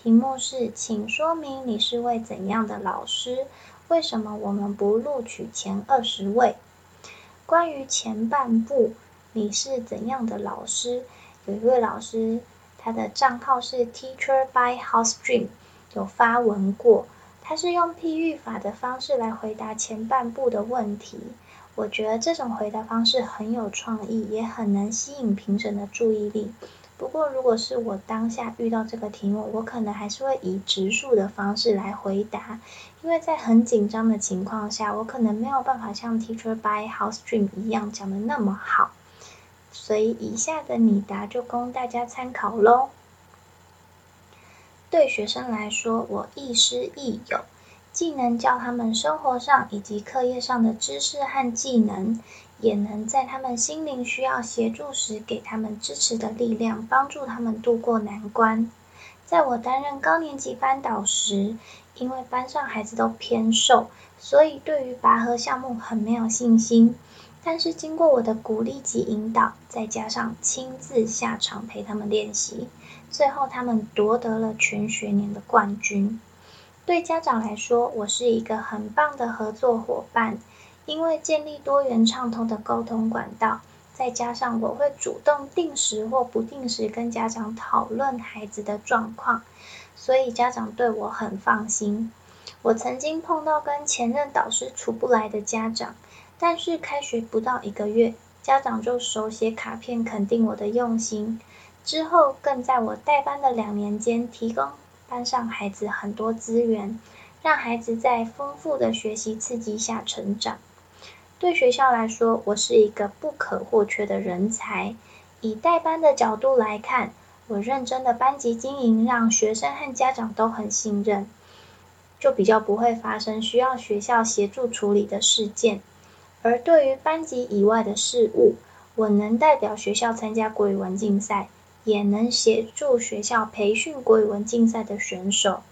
题目是，请说明你是位怎样的老师？为什么我们不录取前二十位？关于前半部，你是怎样的老师？有一位老师，他的账号是 Teacher by House Dream，有发文过，他是用譬喻法的方式来回答前半部的问题。我觉得这种回答方式很有创意，也很能吸引评审的注意力。不过，如果是我当下遇到这个题目，我可能还是会以直述的方式来回答，因为在很紧张的情况下，我可能没有办法像 Teacher by House Dream 一样讲的那么好，所以以下的拟答就供大家参考喽。对学生来说，我亦师亦友。既能教他们生活上以及课业上的知识和技能，也能在他们心灵需要协助时给他们支持的力量，帮助他们度过难关。在我担任高年级班导时，因为班上孩子都偏瘦，所以对于拔河项目很没有信心。但是经过我的鼓励及引导，再加上亲自下场陪他们练习，最后他们夺得了全学年的冠军。对家长来说，我是一个很棒的合作伙伴，因为建立多元畅通的沟通管道，再加上我会主动定时或不定时跟家长讨论孩子的状况，所以家长对我很放心。我曾经碰到跟前任导师处不来的家长，但是开学不到一个月，家长就手写卡片肯定我的用心，之后更在我带班的两年间提供。班上孩子很多资源，让孩子在丰富的学习刺激下成长。对学校来说，我是一个不可或缺的人才。以带班的角度来看，我认真的班级经营，让学生和家长都很信任，就比较不会发生需要学校协助处理的事件。而对于班级以外的事物，我能代表学校参加国语文竞赛。也能协助学校培训国语文竞赛的选手。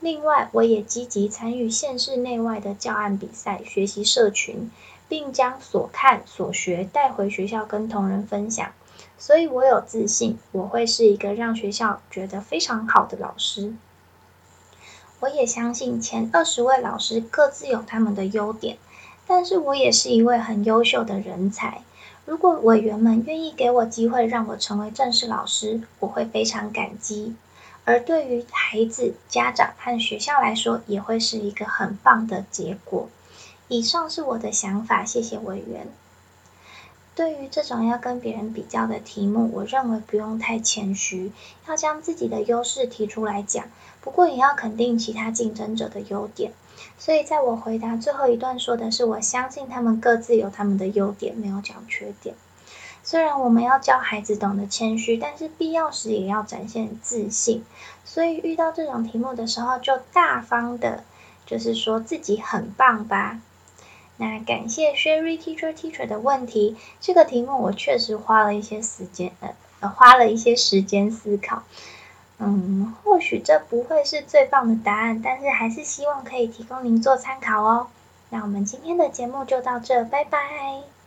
另外，我也积极参与县市内外的教案比赛，学习社群，并将所看所学带回学校跟同仁分享。所以我有自信，我会是一个让学校觉得非常好的老师。我也相信前二十位老师各自有他们的优点，但是我也是一位很优秀的人才。如果委员们愿意给我机会，让我成为正式老师，我会非常感激。而对于孩子、家长和学校来说，也会是一个很棒的结果。以上是我的想法，谢谢委员。对于这种要跟别人比较的题目，我认为不用太谦虚，要将自己的优势提出来讲。不过也要肯定其他竞争者的优点。所以，在我回答最后一段说的是，我相信他们各自有他们的优点，没有讲缺点。虽然我们要教孩子懂得谦虚，但是必要时也要展现自信。所以遇到这种题目的时候，就大方的，就是说自己很棒吧。那感谢 Sherry Teacher Teacher 的问题，这个题目我确实花了一些时间，呃，花了一些时间思考。嗯，或许这不会是最棒的答案，但是还是希望可以提供您做参考哦。那我们今天的节目就到这，拜拜。